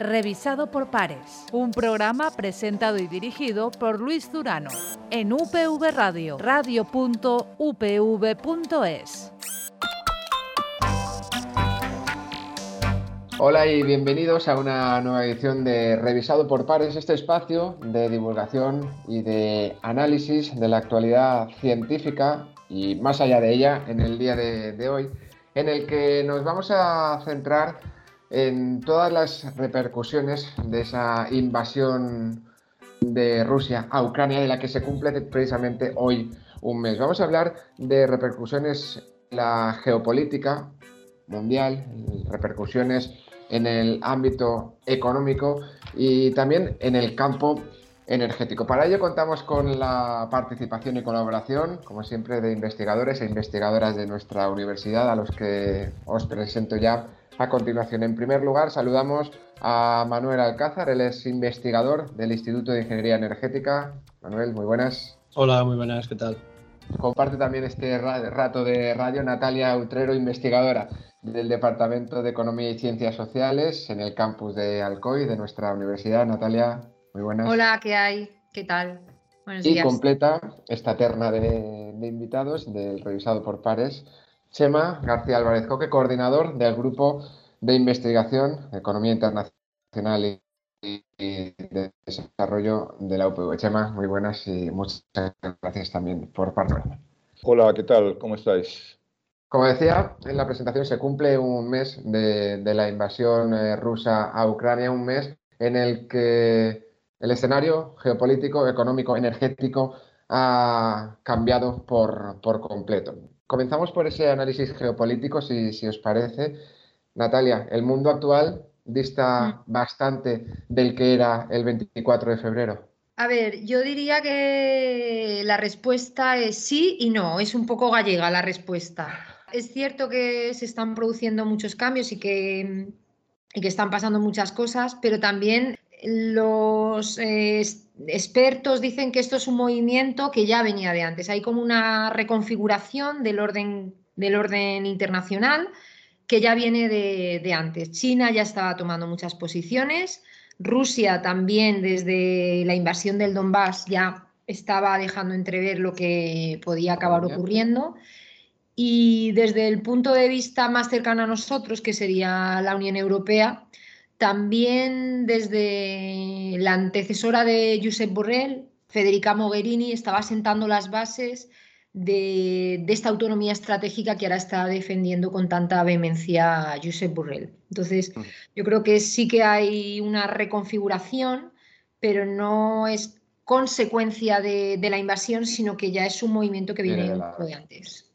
revisado por pares. Un programa presentado y dirigido por Luis Durano en UPV Radio, radio.upv.es. Hola y bienvenidos a una nueva edición de Revisado por Pares, este espacio de divulgación y de análisis de la actualidad científica y más allá de ella en el día de, de hoy, en el que nos vamos a centrar en todas las repercusiones de esa invasión de Rusia a Ucrania, de la que se cumple precisamente hoy un mes. Vamos a hablar de repercusiones en la geopolítica mundial, repercusiones en el ámbito económico y también en el campo energético. Para ello contamos con la participación y colaboración, como siempre, de investigadores e investigadoras de nuestra universidad, a los que os presento ya a continuación, en primer lugar, saludamos a Manuel Alcázar, él es investigador del Instituto de Ingeniería Energética. Manuel, muy buenas. Hola, muy buenas, ¿qué tal? Comparte también este rato de radio Natalia Utrero, investigadora del Departamento de Economía y Ciencias Sociales en el campus de Alcoy de nuestra universidad. Natalia, muy buenas. Hola, ¿qué hay? ¿Qué tal? Buenos y completa esta terna de, de invitados del revisado por pares Chema García Álvarez Coque, coordinador del Grupo de Investigación Economía Internacional y, de Desarrollo de la UPV. Chema, muy buenas y muchas gracias también por participar. Hola, ¿qué tal? ¿Cómo estáis? Como decía, en la presentación se cumple un mes de, la invasión eh, rusa a Ucrania, un mes en el que el escenario geopolítico, económico, energético ha cambiado por, por completo. Comenzamos por ese análisis geopolítico, si, os parece. Natalia, el mundo actual dista mm. bastante del que era el 24 de febrero. A ver, yo diría que la respuesta es sí y no, es un poco gallega la respuesta. Es cierto que se están produciendo muchos cambios y que, y que están pasando muchas cosas, pero también los eh, expertos dicen que esto es un movimiento que ya venía de antes. Hay como una reconfiguración del orden, del orden internacional que ya viene de, antes. China ya estaba tomando muchas posiciones, Rusia también desde la invasión del Donbass ya estaba dejando entrever lo que podía acabar ocurriendo. Y desde el punto de vista más cercano a nosotros, que sería la Unión Europea, también desde la antecesora de Josep Borrell, Federica Mogherini, estaba sentando las bases de, esta autonomía estratégica que ahora está defendiendo con tanta vehemencia Josep Borrell. Entonces, yo creo que sí que hay una reconfiguración, pero no es consecuencia de, la invasión, sino que ya es un movimiento que viene de antes.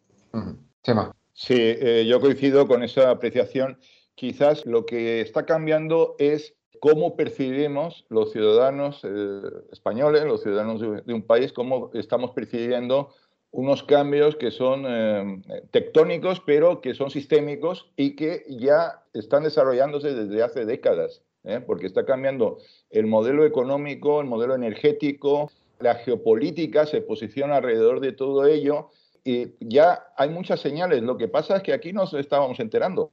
Sí, eh, yo coincido con esa apreciación quizás lo que está cambiando es cómo percibimos los ciudadanos eh, españoles, los ciudadanos de, un país, cómo estamos percibiendo unos cambios que son eh, tectónicos, pero que son sistémicos y que ya están desarrollándose desde hace décadas, ¿eh? porque está cambiando el modelo económico, el modelo energético, la geopolítica se posiciona alrededor de todo ello y ya hay muchas señales. Lo que pasa es que aquí nos estábamos enterando.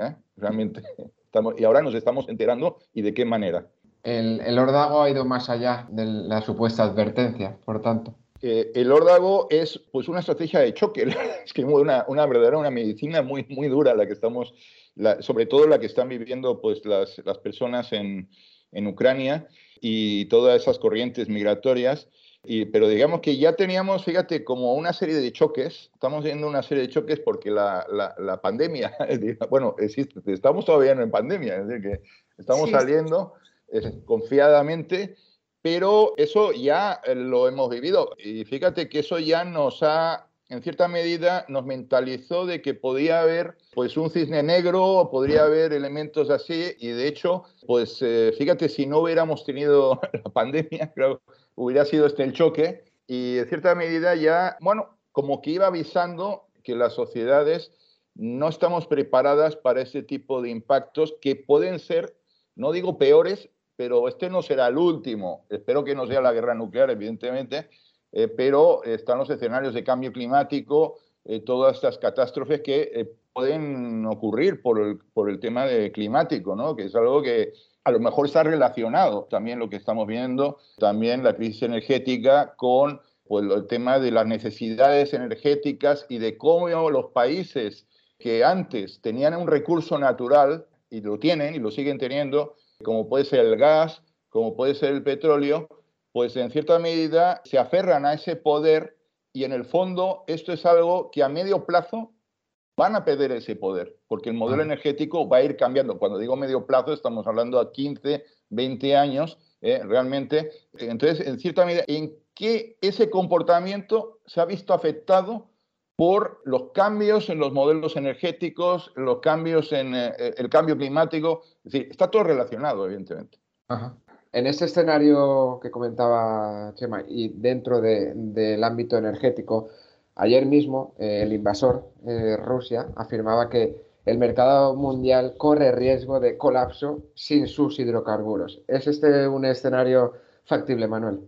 ¿Eh? realmente. Estamos, y ahora nos estamos enterando y de qué manera. El, el órdago ha ido más allá de la supuesta advertencia, por tanto. Eh, el órdago es pues una estrategia de choque, es que una, una verdadera una medicina muy, muy dura la que estamos, sobre todo la que están viviendo pues las, las personas en, en Ucrania y todas esas corrientes migratorias pero digamos que ya teníamos, fíjate, como una serie de choques, estamos viendo una serie de choques porque la, la, pandemia, bueno, existe, estamos todavía en pandemia, es decir, que estamos saliendo confiadamente, pero eso ya eh, lo hemos vivido. Y fíjate que eso ya nos ha, en cierta medida, nos mentalizó de que podía haber pues un cisne negro, podría haber elementos así y de hecho, pues eh, fíjate, si no hubiéramos tenido la pandemia, creo hubiera sido este el choque y en cierta medida ya, bueno, como que iba avisando que las sociedades no estamos preparadas para ese tipo de impactos que pueden ser, no digo peores, pero este no será el último. Espero que no sea la guerra nuclear, evidentemente, eh, pero están los escenarios de cambio climático, eh, todas estas catástrofes que eh, pueden ocurrir por el, por el tema de climático, ¿no? que es algo que a lo mejor está relacionado también lo que estamos viendo, también la crisis energética con pues, el tema de las necesidades energéticas y de cómo los países que antes tenían un recurso natural, y lo tienen y lo siguen teniendo, como puede ser el gas, como puede ser el petróleo, pues en cierta medida se aferran a ese poder y en el fondo esto es algo que a medio plazo van a perder ese poder, porque el modelo energético va a ir cambiando. Cuando digo medio plazo, estamos hablando a 15, 20 años, eh, realmente. Entonces, en cierta medida, ¿en qué ese comportamiento se ha visto afectado por los cambios en los modelos energéticos, los cambios en eh, el cambio climático? Es decir, está todo relacionado, evidentemente. En este escenario que comentaba Chema y dentro del ámbito energético, Ayer mismo eh, el invasor, eh, Rusia, afirmaba que el mercado mundial corre riesgo de colapso sin sus hidrocarburos. ¿Es este un escenario factible, Manuel?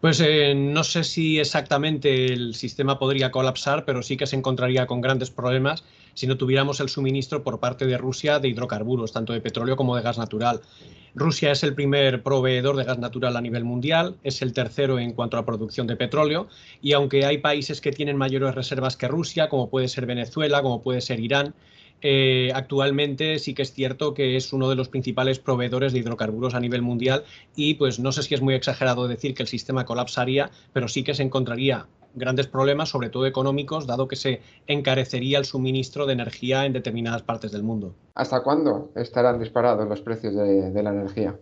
Pues eh, no sé si exactamente el sistema podría colapsar, pero sí que se encontraría con grandes problemas si no tuviéramos el suministro por parte de Rusia de hidrocarburos, tanto de petróleo como de gas natural. Rusia es el primer proveedor de gas natural a nivel mundial, es el tercero en cuanto a producción de petróleo y aunque hay países que tienen mayores reservas que Rusia, como puede ser Venezuela, como puede ser Irán, eh, actualmente sí que es cierto que es uno de los principales proveedores de hidrocarburos a nivel mundial y pues no sé si es muy exagerado decir que el sistema colapsaría, pero sí que se encontraría grandes problemas, sobre todo económicos, dado que se encarecería el suministro de energía en determinadas partes del mundo. ¿Hasta cuándo estarán disparados los precios de, la energía?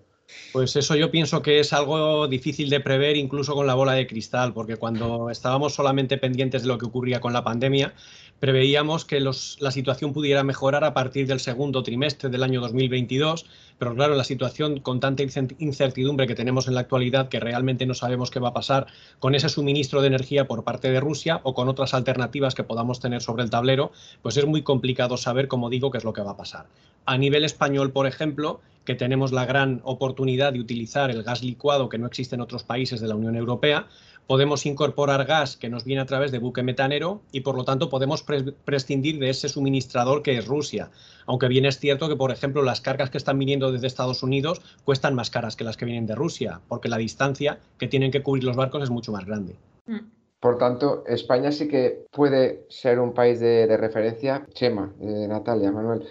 Pues eso yo pienso que es algo difícil de prever incluso con la bola de cristal, porque cuando estábamos solamente pendientes de lo que ocurría con la pandemia, preveíamos que la situación pudiera mejorar a partir del segundo trimestre del año 2022, pero claro, la situación con tanta incertidumbre que tenemos en la actualidad, que realmente no sabemos qué va a pasar con ese suministro de energía por parte de Rusia o con otras alternativas que podamos tener sobre el tablero, pues es muy complicado saber, como digo, qué es lo que va a pasar. A nivel español, por ejemplo, que tenemos la gran oportunidad de utilizar el gas licuado que no existe en otros países de la Unión Europea, podemos incorporar gas que nos viene a través de buque metanero y por lo tanto podemos prescindir de ese suministrador que es Rusia. Aunque bien es cierto que, por ejemplo, las cargas que están viniendo desde Estados Unidos cuestan más caras que las que vienen de Rusia, porque la distancia que tienen que cubrir los barcos es mucho más grande. Mm. Por tanto, España sí que puede ser un país de, referencia. Chema, eh, Natalia, Manuel,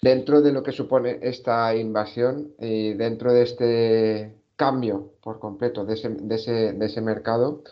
dentro de lo que supone esta invasión y dentro de este cambio por completo de ese, de ese, de ese mercado,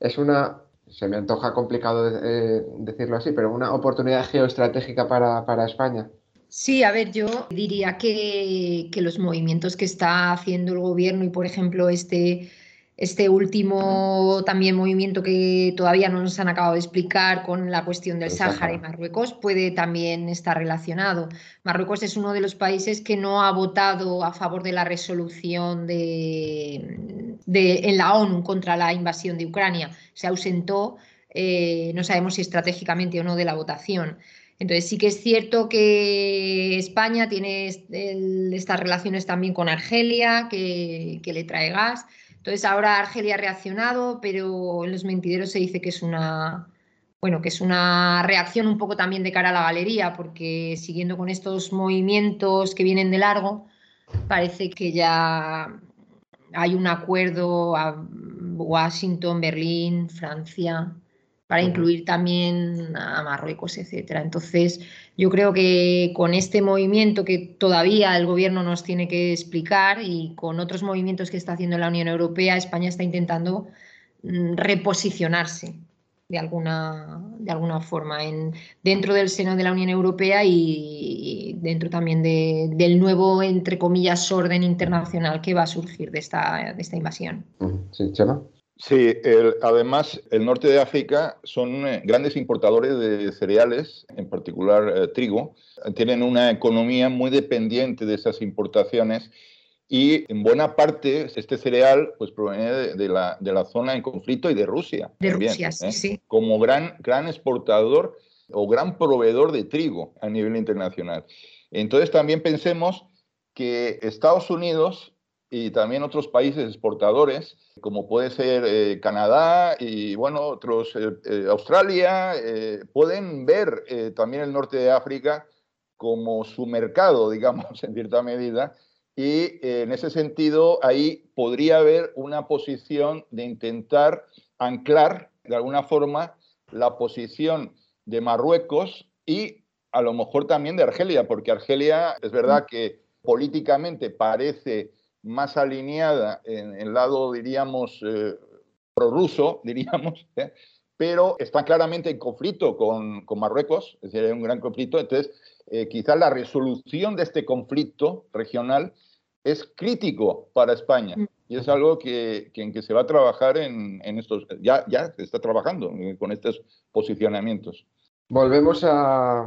es una, se me antoja complicado eh, decirlo así, pero una oportunidad geoestratégica para, para España. Sí, a ver, yo diría que, que, los movimientos que está haciendo el gobierno y, por ejemplo, este este último también movimiento que todavía no nos han acabado de explicar con la cuestión del Sáhara y Marruecos puede también estar relacionado. Marruecos es uno de los países que no ha votado a favor de la resolución de, en la ONU contra la invasión de Ucrania. Se ausentó, eh, no sabemos si estratégicamente o no, de la votación. Entonces sí que es cierto que España tiene estas relaciones también con Argelia, que, que le trae gas. Entonces ahora Argelia ha reaccionado, pero en los mentideros se dice que es una, bueno, que es una reacción un poco también de cara a la galería, porque siguiendo con estos movimientos que vienen de largo, parece que ya hay un acuerdo a Washington, Berlín, Francia, para incluir también a Marruecos, etcétera. Entonces, yo creo que con este movimiento que todavía el gobierno nos tiene que explicar y con otros movimientos que está haciendo la Unión Europea, España está intentando mm, reposicionarse de alguna, de alguna forma en, dentro del seno de la Unión Europea y dentro también del nuevo, entre comillas, orden internacional que va a surgir de esta, de esta invasión. Sí, Chema. Sí, además el norte de África son eh, grandes importadores de cereales, en particular eh, trigo. Tienen una economía muy dependiente de esas importaciones y en buena parte este cereal pues, proviene de, la, de la, zona en conflicto y de Rusia. De Rusia, sí, ¿eh? sí. Como gran, gran exportador o gran proveedor de trigo a nivel internacional. Entonces también pensemos que Estados Unidos y también otros países exportadores, como puede ser eh, Canadá y bueno, otros, eh, eh, Australia, pueden ver también el norte de África como su mercado, digamos, en cierta medida. Y en ese sentido, ahí podría haber una posición de intentar anclar de alguna forma la posición de Marruecos y a lo mejor también de Argelia, porque Argelia es verdad que políticamente parece más alineada en el lado, diríamos, eh, prorruso, diríamos, ¿eh? pero está claramente en conflicto con, Marruecos, es decir, hay un gran conflicto. Entonces, eh, quizás la resolución de este conflicto regional es crítico para España mm. y es algo que, en que se va a trabajar en, en, estos, ya, ya se está trabajando con estos posicionamientos. Volvemos a,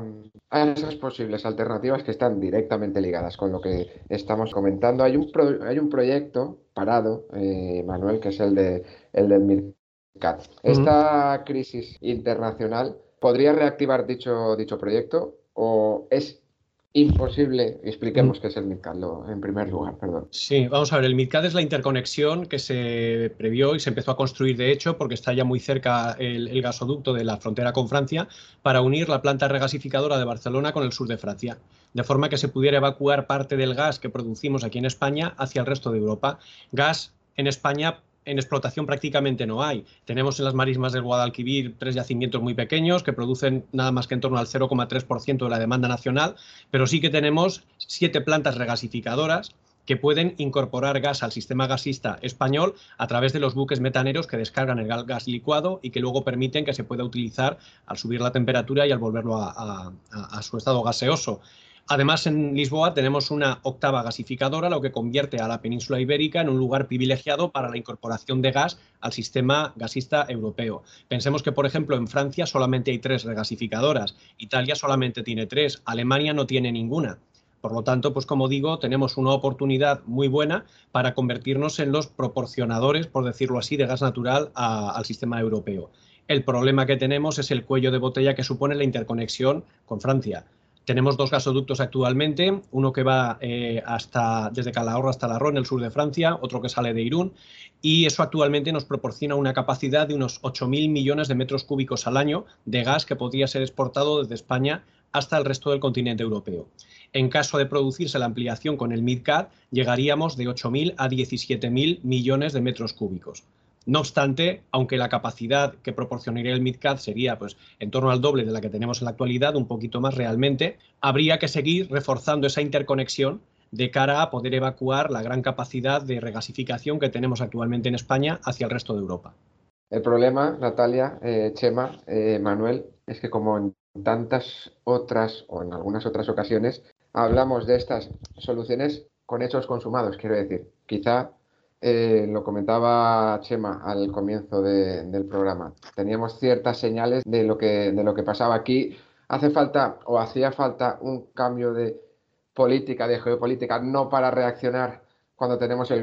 esas posibles alternativas que están directamente ligadas con lo que estamos comentando. Hay un, hay un proyecto parado, eh, Manuel, que es el, de, el del MIRCAT. Esta crisis internacional podría reactivar dicho, dicho proyecto o es imposible. Expliquemos mm. qué es el MidCat en primer lugar, perdón. Sí, vamos a ver, el MidCat es la interconexión que se previó y se empezó a construir, de hecho, porque está ya muy cerca el, gasoducto de la frontera con Francia, para unir la planta regasificadora de Barcelona con el sur de Francia, de forma que se pudiera evacuar parte del gas que producimos aquí en España hacia el resto de Europa. Gas en España en explotación prácticamente no hay. Tenemos en las marismas del Guadalquivir tres yacimientos muy pequeños que producen nada más que en torno al 0,3% de la demanda nacional, pero sí que tenemos siete plantas regasificadoras que pueden incorporar gas al sistema gasista español a través de los buques metaneros que descargan el gas licuado y que luego permiten que se pueda utilizar al subir la temperatura y al volverlo a, a su estado gaseoso. Además, en Lisboa tenemos una octava gasificadora, lo que convierte a la península ibérica en un lugar privilegiado para la incorporación de gas al sistema gasista europeo. Pensemos que, por ejemplo, en Francia solamente hay tres regasificadoras, Italia solamente tiene tres, Alemania no tiene ninguna. Por lo tanto, pues como digo, tenemos una oportunidad muy buena para convertirnos en los proporcionadores, por decirlo así, de gas natural al sistema europeo. El problema que tenemos es el cuello de botella que supone la interconexión con Francia. Tenemos dos gasoductos actualmente, uno que va eh, hasta, desde Calahorra hasta Larro, en el sur de Francia, otro que sale de Irún, y eso actualmente nos proporciona una capacidad de unos 8.000 millones de metros cúbicos al año de gas que podría ser exportado desde España hasta el resto del continente europeo. En caso de producirse la ampliación con el MidCat, llegaríamos de 8.000 a 17.000 millones de metros cúbicos. No obstante, aunque la capacidad que proporcionaría el MidCat sería pues, en torno al doble de la que tenemos en la actualidad, un poquito más realmente, habría que seguir reforzando esa interconexión de cara a poder evacuar la gran capacidad de regasificación que tenemos actualmente en España hacia el resto de Europa. El problema, Natalia, eh, Chema, eh, Manuel, es que como en tantas otras o en algunas otras ocasiones hablamos de estas soluciones con hechos consumados, quiero decir, quizá eh, lo comentaba Chema al comienzo del programa. Teníamos ciertas señales de lo, que, de lo que pasaba aquí. Hace falta o hacía falta un cambio de política, de geopolítica, no para reaccionar cuando tenemos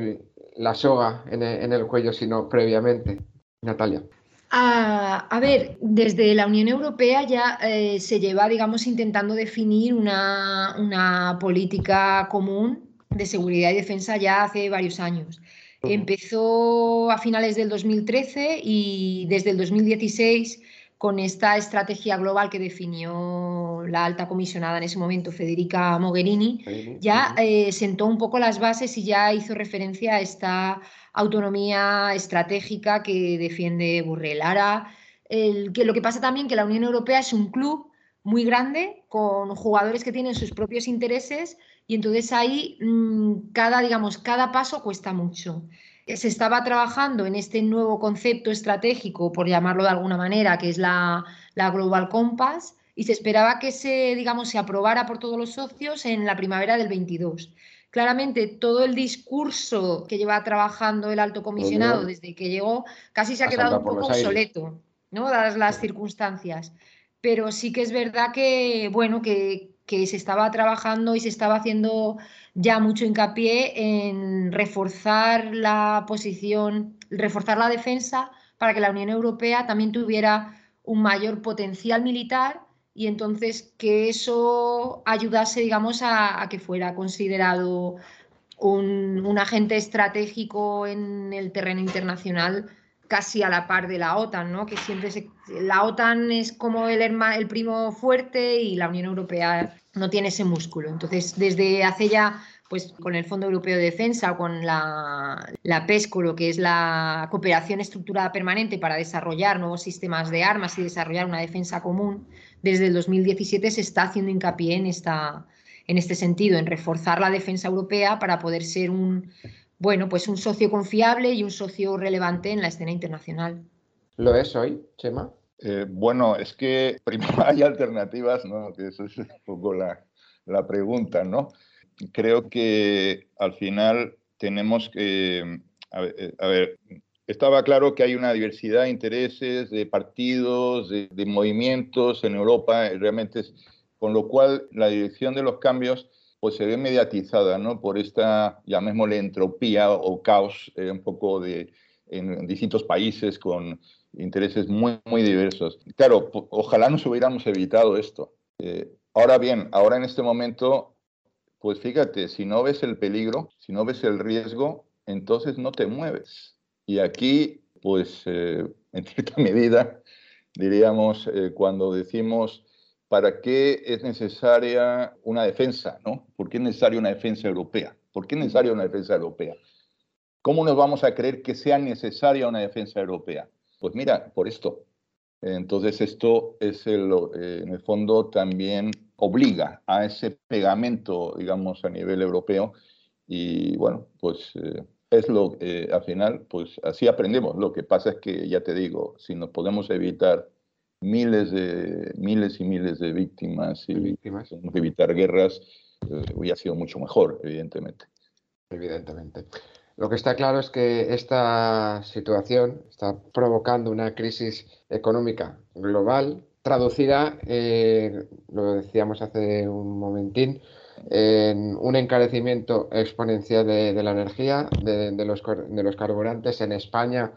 la soga en el, cuello, sino previamente. Natalia. A, ver, desde la Unión Europea ya eh, se lleva, digamos, intentando definir una, una política común de seguridad y defensa ya hace varios años. Empezó a finales del 2013 y desde el 2016 con esta estrategia global que definió la alta comisionada en ese momento, Federica Mogherini, ya eh, sentó un poco las bases y ya hizo referencia a esta autonomía estratégica que defiende Burrell. Ahora, que lo que pasa también que la Unión Europea es un club muy grande con jugadores que tienen sus propios intereses y entonces ahí mm, cada, digamos, cada paso cuesta mucho. Se estaba trabajando en este nuevo concepto estratégico, por llamarlo de alguna manera, que es la, Global Compass, y se esperaba que se, digamos, se aprobara por todos los socios en la primavera del 22. Claramente, todo el discurso que lleva trabajando el alto comisionado desde que llegó casi se ha quedado un poco obsoleto, ¿no? dadas las circunstancias. Pero sí que es verdad que, bueno, que, que se estaba trabajando y se estaba haciendo ya mucho hincapié en reforzar la posición, reforzar la defensa para que la Unión Europea también tuviera un mayor potencial militar y entonces que eso ayudase, digamos, a, que fuera considerado un, agente estratégico en el terreno internacional casi a la par de la OTAN, ¿no? Que siempre la OTAN es como el, el primo fuerte y la Unión Europea no tiene ese músculo. Entonces, desde hace ya pues con el Fondo Europeo de Defensa o con la, la, PESCO, lo que es la cooperación estructurada permanente para desarrollar nuevos sistemas de armas y desarrollar una defensa común, desde el 2017 se está haciendo hincapié en, esta, en este sentido, en reforzar la defensa europea para poder ser un, bueno, pues un socio confiable y un socio relevante en la escena internacional. ¿Lo es hoy, Chema? Eh, bueno, es que primero hay alternativas, ¿no? Que eso es un poco la, la pregunta, ¿no? creo que al final tenemos que, a ver, estaba claro que hay una diversidad de intereses, de partidos, de, movimientos en Europa, realmente, con lo cual la dirección de los cambios pues se ve mediatizada, ¿no? Por esta, llamémosle, entropía o caos eh, un poco de, en distintos países con intereses muy, muy diversos. Claro, ojalá nos hubiéramos evitado esto. Eh, ahora bien, ahora en este momento pues fíjate, si no ves el peligro, si no ves el riesgo, entonces no te mueves. Y aquí, pues eh, en cierta medida, diríamos, cuando decimos, ¿para qué es necesaria una defensa? ¿no? ¿Por qué es necesaria una defensa europea? ¿Por qué es necesaria una defensa europea? ¿Cómo nos vamos a creer que sea necesaria una defensa europea? Pues mira, por esto. Entonces esto es el, eh, en el fondo también obliga a ese pegamento, digamos, a nivel europeo. Y bueno, pues eh, es lo que al final, pues así aprendemos. Lo que pasa es que, ya te digo, si nos podemos evitar miles, de, miles y miles de víctimas y víctimas, evitar guerras, eh, hubiera sido mucho mejor, evidentemente. Evidentemente. Lo que está claro es que esta situación está provocando una crisis económica global traducida, eh, lo decíamos hace un momentín, en un encarecimiento exponencial de, la energía, de, los, de, los, carburantes en España,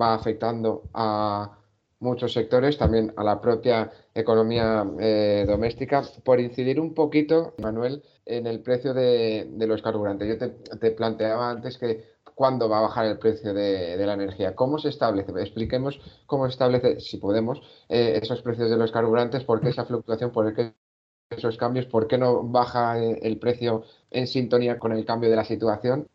va afectando a muchos sectores, también a la propia economía eh, doméstica. Por incidir un poquito, Manuel, en el precio de, los carburantes. Yo te planteaba antes que cuándo va a bajar el precio de, la energía. ¿Cómo se establece? Expliquemos cómo se establece, si podemos, eh, esos precios de los carburantes, por qué esa fluctuación, por qué esos cambios, por qué no baja eh, el precio en sintonía con el cambio de la situación.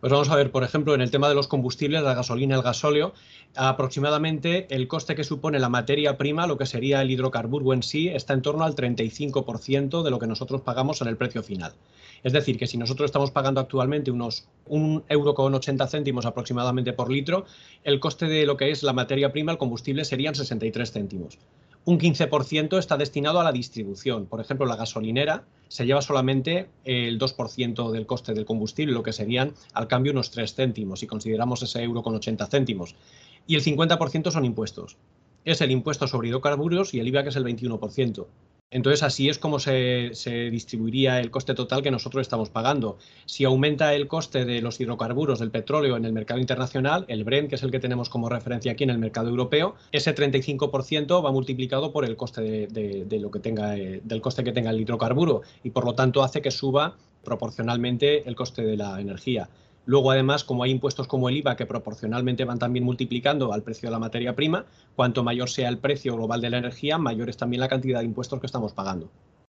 Pues vamos a ver, por ejemplo, en el tema de los combustibles, la gasolina, el gasóleo, aproximadamente el coste que supone la materia prima, lo que sería el hidrocarburo en sí, está en torno al 35% de lo que nosotros pagamos en el precio final. Es decir, que si nosotros estamos pagando actualmente unos 1,80 euro con 80 céntimos aproximadamente por litro, el coste de lo que es la materia prima, el combustible, serían 63 céntimos. Un 15% está destinado a la distribución. Por ejemplo, la gasolinera se lleva solamente el 2% del coste del combustible, lo que serían al cambio unos 3 céntimos, si consideramos ese euro con 80 céntimos. Y el 50% son impuestos. Es el impuesto sobre hidrocarburos y el IVA, que es el 21%. Entonces, así es como se, distribuiría el coste total que nosotros estamos pagando. Si aumenta el coste de los hidrocarburos, del petróleo en el mercado internacional, el Brent, que es el que tenemos como referencia aquí en el mercado europeo, ese 35% va multiplicado por el coste de, lo que tenga, eh, del coste que tenga el hidrocarburo y por lo tanto hace que suba proporcionalmente el coste de la energía. Luego, además, como hay impuestos como el IVA que proporcionalmente van también multiplicando al precio de la materia prima, cuanto mayor sea el precio global de la energía, mayor es también la cantidad de impuestos que estamos pagando.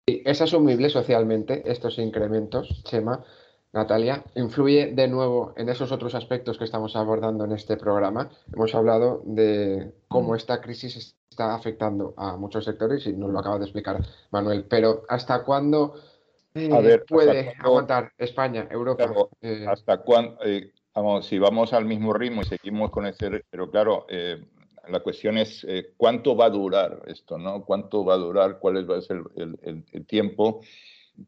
¿Es asumible socialmente estos incrementos, Chema? Natalia, influye de nuevo en esos otros aspectos que estamos abordando en este programa. Hemos hablado de cómo mm. esta crisis está afectando a muchos sectores y nos lo acaba de explicar Manuel, pero ¿hasta cuándo a ver, puede aguantar España, Europa. Eh. hasta cuándo, eh, vamos, si vamos al mismo ritmo y seguimos con ese, pero claro, eh, la cuestión es cuánto va a durar esto, ¿no? ¿Cuánto va a durar? ¿Cuál va a ser el, tiempo?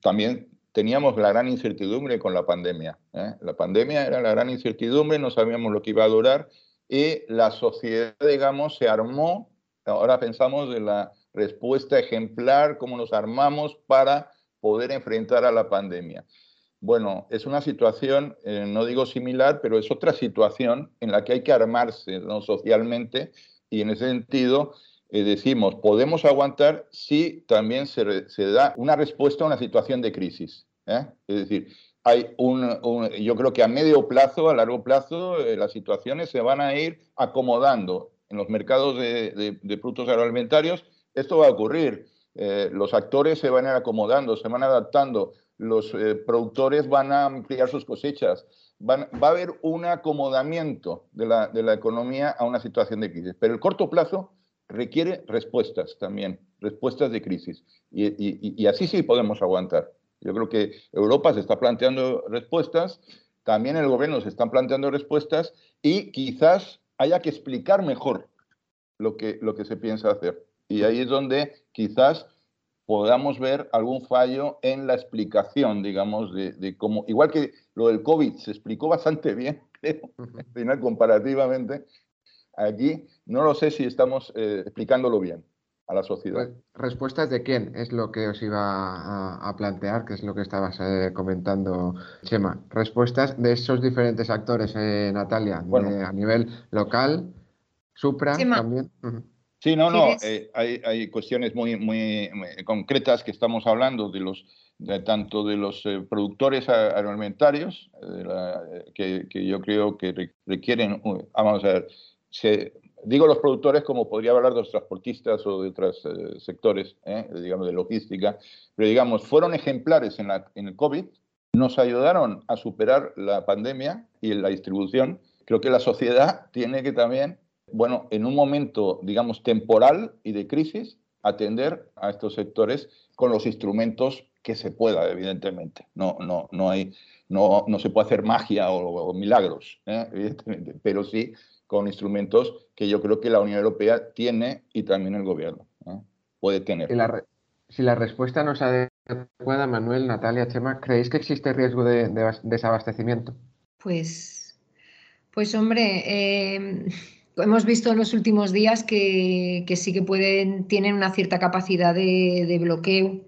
También teníamos la gran incertidumbre con la pandemia. La pandemia era la gran incertidumbre, no sabíamos lo que iba a durar y la sociedad, digamos, se armó. Ahora pensamos de la respuesta ejemplar, cómo nos armamos para poder enfrentar a la pandemia. Bueno, es una situación, eh, no digo similar, pero es otra situación en la que hay que armarse ¿no? socialmente y en ese sentido eh, decimos, podemos aguantar si también se, da una respuesta a una situación de crisis. ¿eh? Es decir, hay un, yo creo que a medio plazo, a largo plazo, eh, las situaciones se van a ir acomodando en los mercados de, productos agroalimentarios. Esto va a ocurrir. Eh, los actores se van acomodando, se van adaptando, los eh, productores van a ampliar sus cosechas, va a haber un acomodamiento de la, economía a una situación de crisis. Pero el corto plazo requiere respuestas también, respuestas de crisis. y, así sí podemos aguantar. Yo creo que Europa se está planteando respuestas, también el gobierno se está planteando respuestas y quizás haya que explicar mejor lo que se piensa hacer. Y ahí es donde quizás podamos ver algún fallo en la explicación, digamos, de, cómo, igual que lo del COVID se explicó bastante bien, creo, comparativamente, aquí no lo sé si estamos eh, explicándolo bien a la sociedad. ¿Respuestas de quién? Es lo que os iba a, plantear, que es lo que estabas eh, comentando, Chema. Respuestas de esos diferentes actores, eh, Natalia, a nivel local, Supra también. Sí, no, no, eh, hay, cuestiones muy, muy, concretas que estamos hablando de los tanto de los productores agroalimentarios, que, que, yo creo que requieren, vamos a ver, se, digo los productores como podría hablar de los transportistas o de otros eh, sectores, eh, digamos, de logística, pero digamos, fueron ejemplares en, la, en el COVID, nos ayudaron a superar la pandemia y la distribución. Creo que la sociedad tiene que también, bueno, en un momento, digamos, temporal y de crisis, atender a estos sectores con los instrumentos que se pueda, evidentemente. No, no, no, hay, no, no se puede hacer magia o, milagros, ¿eh? evidentemente, pero sí con instrumentos que yo creo que la Unión Europea tiene y también el gobierno puede tener. si la respuesta no es adecuada, Manuel, Natalia, Chema, ¿creéis que existe riesgo de, desabastecimiento? Pues, pues hombre, em, hemos visto en los últimos días que, sí que pueden, tienen una cierta capacidad de, bloqueo,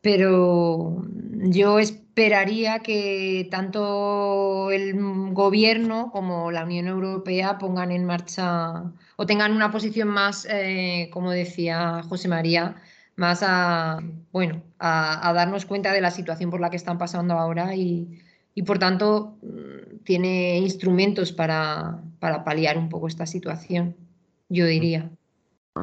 pero yo esperaría que tanto el gobierno como la Unión Europea pongan en marcha o tengan una posición más, eh, como decía José María, más a, bueno, a, darnos cuenta de la situación por la que están pasando ahora y, por tanto mm, tiene instrumentos para, para, paliar un poco esta situación, yo diría.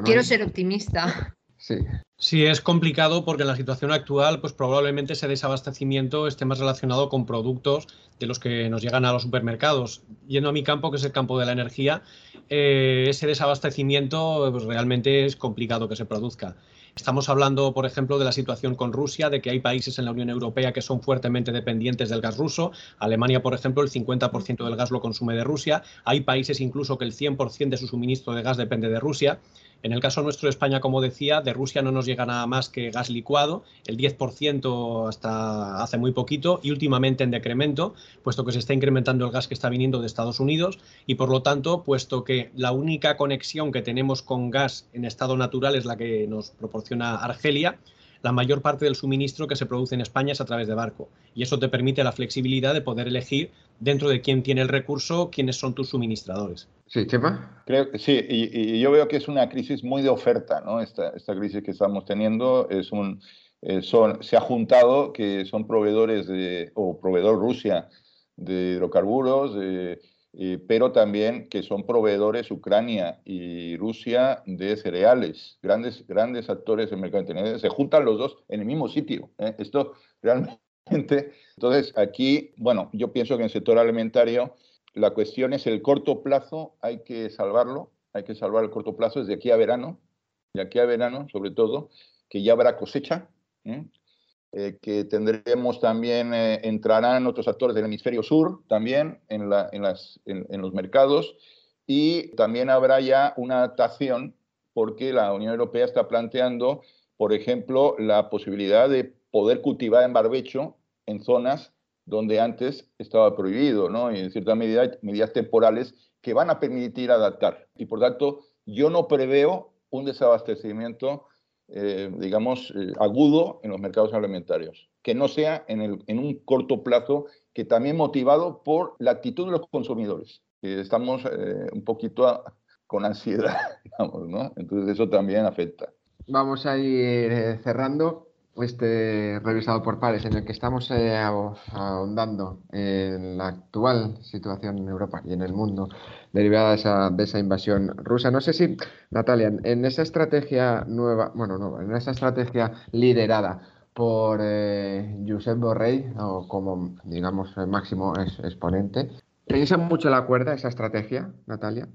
Quiero ser optimista. Sí. Sí, es complicado porque en la situación actual, pues probablemente ese desabastecimiento esté más relacionado con productos de los que nos llegan a los supermercados. Yendo a mi campo, que es el campo de la energía, eh, ese desabastecimiento pues, realmente es complicado que se produzca. Estamos hablando, por ejemplo, de la situación con Rusia, de que hay países en la Unión Europea que son fuertemente dependientes del gas ruso. Alemania, por ejemplo, el 50% del gas lo consume de Rusia. Hay países incluso que el 100% de su suministro de gas depende de Rusia. En el caso nuestro de España, como decía, de Rusia no nos llega nada más que gas licuado, el 10% hasta hace muy poquito y últimamente en decremento, puesto que se está incrementando el gas que está viniendo de Estados Unidos y por lo tanto, puesto que la única conexión que tenemos con gas en estado natural es la que nos proporciona Argelia, la mayor parte del suministro que se produce en España es a través de barco. Y eso te permite la flexibilidad de poder elegir dentro de quién tiene el recurso, quiénes son tus suministradores. Sí, Chema. Creo que sí, y, yo veo que es una crisis muy de oferta, ¿no? Esta, esta crisis que estamos teniendo es un, eh, son, se ha juntado que son proveedores de, o proveedor Rusia de hidrocarburos, de pero también que son proveedores Ucrania y Rusia de cereales, grandes, grandes actores del mercado internet. Se juntan los dos en el mismo sitio. ¿eh? Esto realmente. Entonces, aquí, bueno, yo pienso que en el sector alimentario la cuestión es el corto plazo, hay que salvarlo, hay que salvar el corto plazo desde aquí a verano, de aquí a verano sobre todo, que ya habrá cosecha. ¿eh? Eh, que tendremos también, eh, entrarán otros actores del hemisferio sur también en, los mercados y también habrá ya una adaptación porque la Unión Europea está planteando, por ejemplo, la posibilidad de poder cultivar en barbecho en zonas donde antes estaba prohibido, ¿no? Y en cierta medida medidas temporales que van a permitir adaptar. Y por tanto, yo no preveo un desabastecimiento eh, digamos, eh, agudo en los mercados alimentarios, que no sea en, el, en, un corto plazo, que también motivado por la actitud de los consumidores. estamos eh, un poquito con ansiedad, digamos, ¿no? Entonces eso también afecta. Vamos a ir cerrando. Este revisado por pares en el que estamos eh, ahondando en la actual situación en Europa y en el mundo derivada de esa, de esa invasión rusa. No sé si, Natalia, en esa estrategia nueva, bueno, no, en esa estrategia liderada por eh, Josep Borrell, o como, digamos, máximo exponente, ¿tenéis mucho la cuerda esa estrategia, Natalia?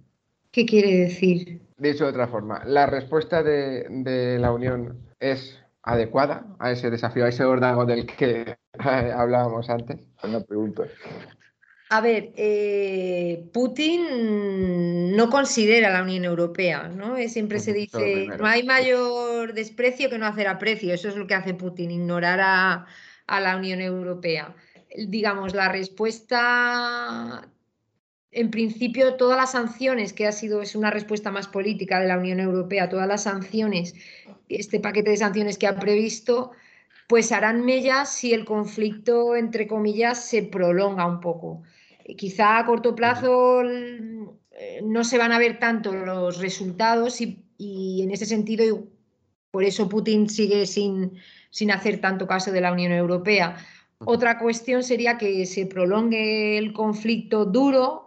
¿Qué quiere decir? Dicho de otra forma, la respuesta de, de la Unión es adecuada a ese desafío, a ese órdago del que hablábamos antes? Una pregunta. A ver, eh, Putin no considera la Unión Europea, ¿no? Siempre se dice, no hay mayor desprecio que no hacer aprecio, eso es lo que hace Putin, ignorar a, a la Unión Europea. Digamos, la respuesta en principio, todas las sanciones, que ha sido, es una respuesta más política de la Unión Europea, todas las sanciones, este paquete de sanciones que ha previsto, pues harán mellas si el conflicto, entre comillas, se prolonga un poco. Quizá a corto plazo eh, no se van a ver tanto los resultados y, y en ese sentido, por eso Putin sigue sin, sin hacer tanto caso de la Unión Europea otra cuestión sería que se prolongue el conflicto duro,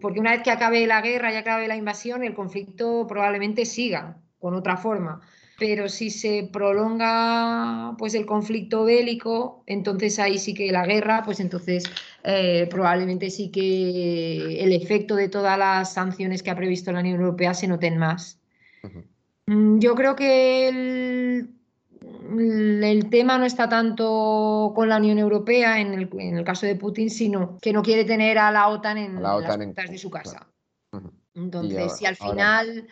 porque una vez que acabe la guerra y acabe la invasión, el conflicto probablemente siga con otra forma. Pero si se prolonga pues el conflicto bélico, entonces ahí sí que la guerra, pues entonces eh, probablemente sí que el efecto de todas las sanciones que ha previsto la Unión Europea se noten más. Mm, yo creo que el el tema no está tanto con la Unión Europea en el, caso de Putin, sino que no quiere tener a la OTAN en las puertas de su casa. Entonces, si al final,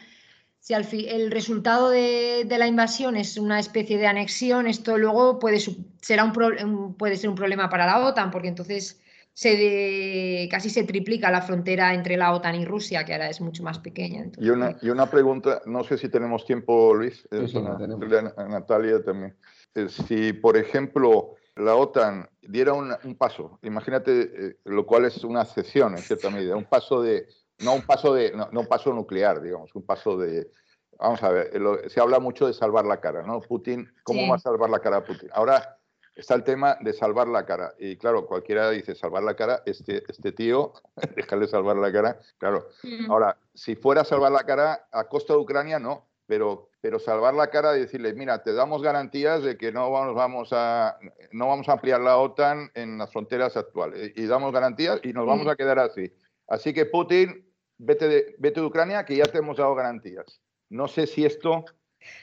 si al el resultado de, la invasión es una especie de anexión, esto luego puede, será un, puede ser un problema para la OTAN, porque entonces se casi se triplica la frontera entre la OTAN y Rusia, que ahora es mucho más pequeña. y, una, y, una, pregunta, no sé si tenemos tiempo, Luis, Natalia también. Eh, si, por ejemplo, la OTAN diera un, paso, imagínate, eh, lo cual es una cesión en cierta medida, un paso de, no un paso de, no, un paso nuclear, digamos, un paso de, vamos a ver, se habla mucho de salvar la cara, ¿no? Putin, ¿cómo va a salvar la cara a Putin? Ahora, está el tema de salvar la cara. Y claro, cualquiera dice salvar la cara, este, este tío, déjale salvar la cara. Claro, ahora, si fuera a salvar la cara a costa de Ucrania, no, pero, pero salvar la cara y decirle, mira, te damos garantías de que no vamos, vamos a, no vamos a ampliar la OTAN en las fronteras actuales. Y, damos garantías y nos vamos a quedar así. Así que Putin, vete de, vete de Ucrania, que ya te hemos dado garantías. No sé si esto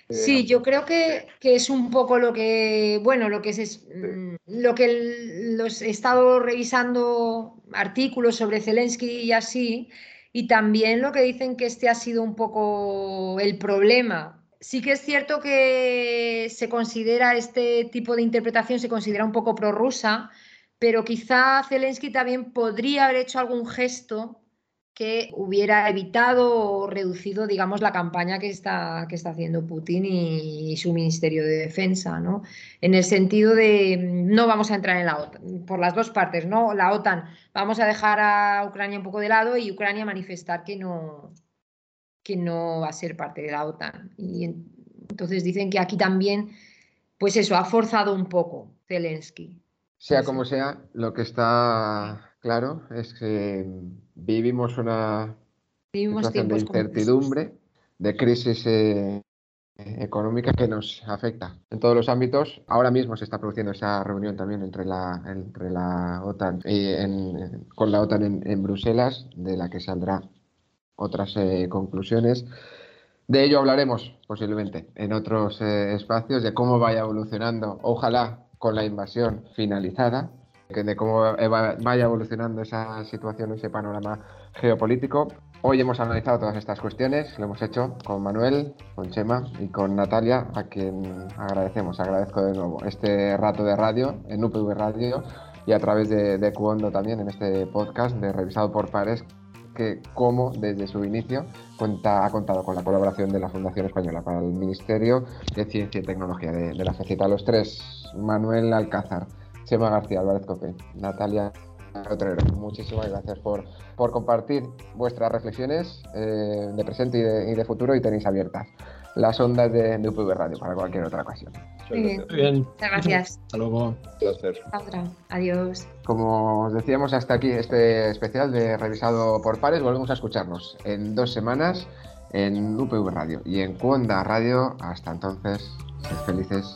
Sí, eh, yo creo que, es un poco lo que, bueno, lo que es, mm, lo que los he estado revisando artículos sobre Zelensky y así, y también lo que dicen que este ha sido un poco el problema. Sí que es cierto que se considera este tipo de interpretación, se considera un poco prorrusa, pero quizá Zelensky también podría haber hecho algún gesto que hubiera evitado o reducido, digamos, la campaña que está, que está haciendo Putin y, su Ministerio de Defensa, ¿no? En el sentido de no vamos a entrar en la OTAN, por las dos partes, ¿no? La OTAN, vamos a dejar a Ucrania un poco de lado y Ucrania manifestar que no, que no va a ser parte de la OTAN. Y entonces dicen que aquí también, pues eso, ha forzado un poco Zelensky. Sea como sea, lo que está claro es que vivimos una situación de incertidumbre, de crisis eh, económica que nos afecta en todos los ámbitos. Ahora mismo se está produciendo esa reunión también entre la, entre la OTAN y con la OTAN en, Bruselas, de la que saldrá otras eh, conclusiones. De ello hablaremos posiblemente en otros eh, espacios, de cómo vaya evolucionando, ojalá con la invasión finalizada, de cómo vaya evolucionando esa situación, ese panorama geopolítico. Hoy hemos analizado todas estas cuestiones, lo hemos hecho con Manuel, con Chema y con Natalia, a quien agradecemos, agradezco de nuevo este rato de radio en UPV Radio y a través de, de Cuondo también en este podcast de Revisado por Pares, que como desde su inicio cuenta, ha contado con la colaboración de la Fundación Española para el Ministerio de Ciencia y Tecnología de, la FECITA. Los tres, Manuel Alcázar, Chema García, Álvarez Cope, Natalia Otrero. Muchísimas gracias por, por compartir vuestras reflexiones eh, de presente y de, futuro y tenéis abiertas las ondas de, de UPV Radio para cualquier otra ocasión. Muy bien. Muchas gracias. Hasta luego. Adiós. Como os decíamos, hasta aquí este especial de Revisado por Pares. Volvemos a escucharnos en dos semanas en UPV Radio y en Cuonda Radio. Hasta entonces, sed felices.